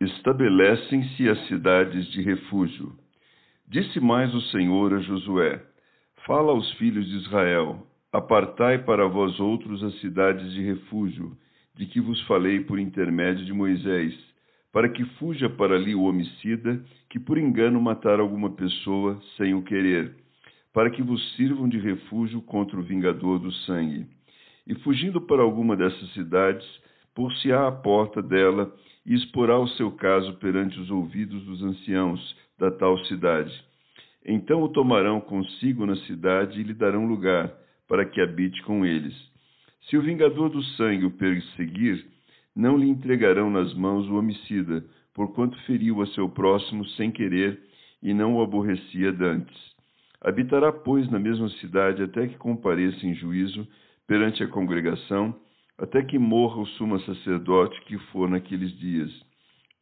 Estabelecem-se as cidades de refúgio. Disse mais o Senhor a Josué: Fala aos filhos de Israel: Apartai para vós outros as cidades de refúgio, de que vos falei por intermédio de Moisés, para que fuja para ali o homicida que por engano matar alguma pessoa sem o querer, para que vos sirvam de refúgio contra o vingador do sangue. E fugindo para alguma dessas cidades, por-se-á à porta dela e exporá o seu caso perante os ouvidos dos anciãos da tal cidade. Então o tomarão consigo na cidade e lhe darão lugar, para que habite com eles. Se o vingador do sangue o perseguir, não lhe entregarão nas mãos o homicida, porquanto feriu a seu próximo sem querer e não o aborrecia dantes. Habitará, pois, na mesma cidade até que compareça em juízo perante a congregação até que morra o sumo sacerdote que for naqueles dias.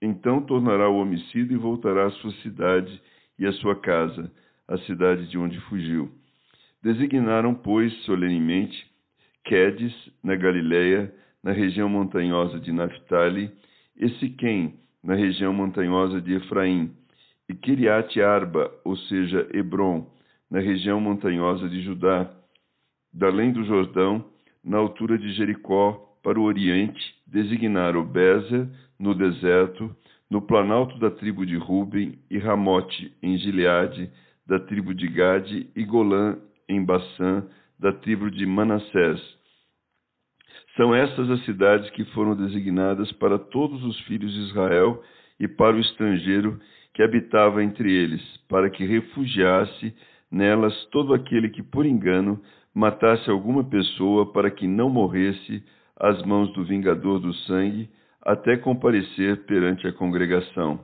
Então tornará o homicida e voltará à sua cidade e à sua casa, a cidade de onde fugiu. Designaram, pois, solenemente Quedes, na Galiléia, na região montanhosa de Naphtali, e Siquém, na região montanhosa de Efraim, e Kiriat Arba, ou seja, Hebron, na região montanhosa de Judá, da além do Jordão, na altura de Jericó, para o oriente, designaram Bezer, no deserto, no planalto da tribo de Ruben, e Ramote, em Gileade, da tribo de Gade, e Golã, em Bassã, da tribo de Manassés. São estas as cidades que foram designadas para todos os filhos de Israel e para o estrangeiro que habitava entre eles, para que refugiasse nelas todo aquele que, por engano, matasse alguma pessoa para que não morresse às mãos do vingador do sangue, até comparecer perante a congregação.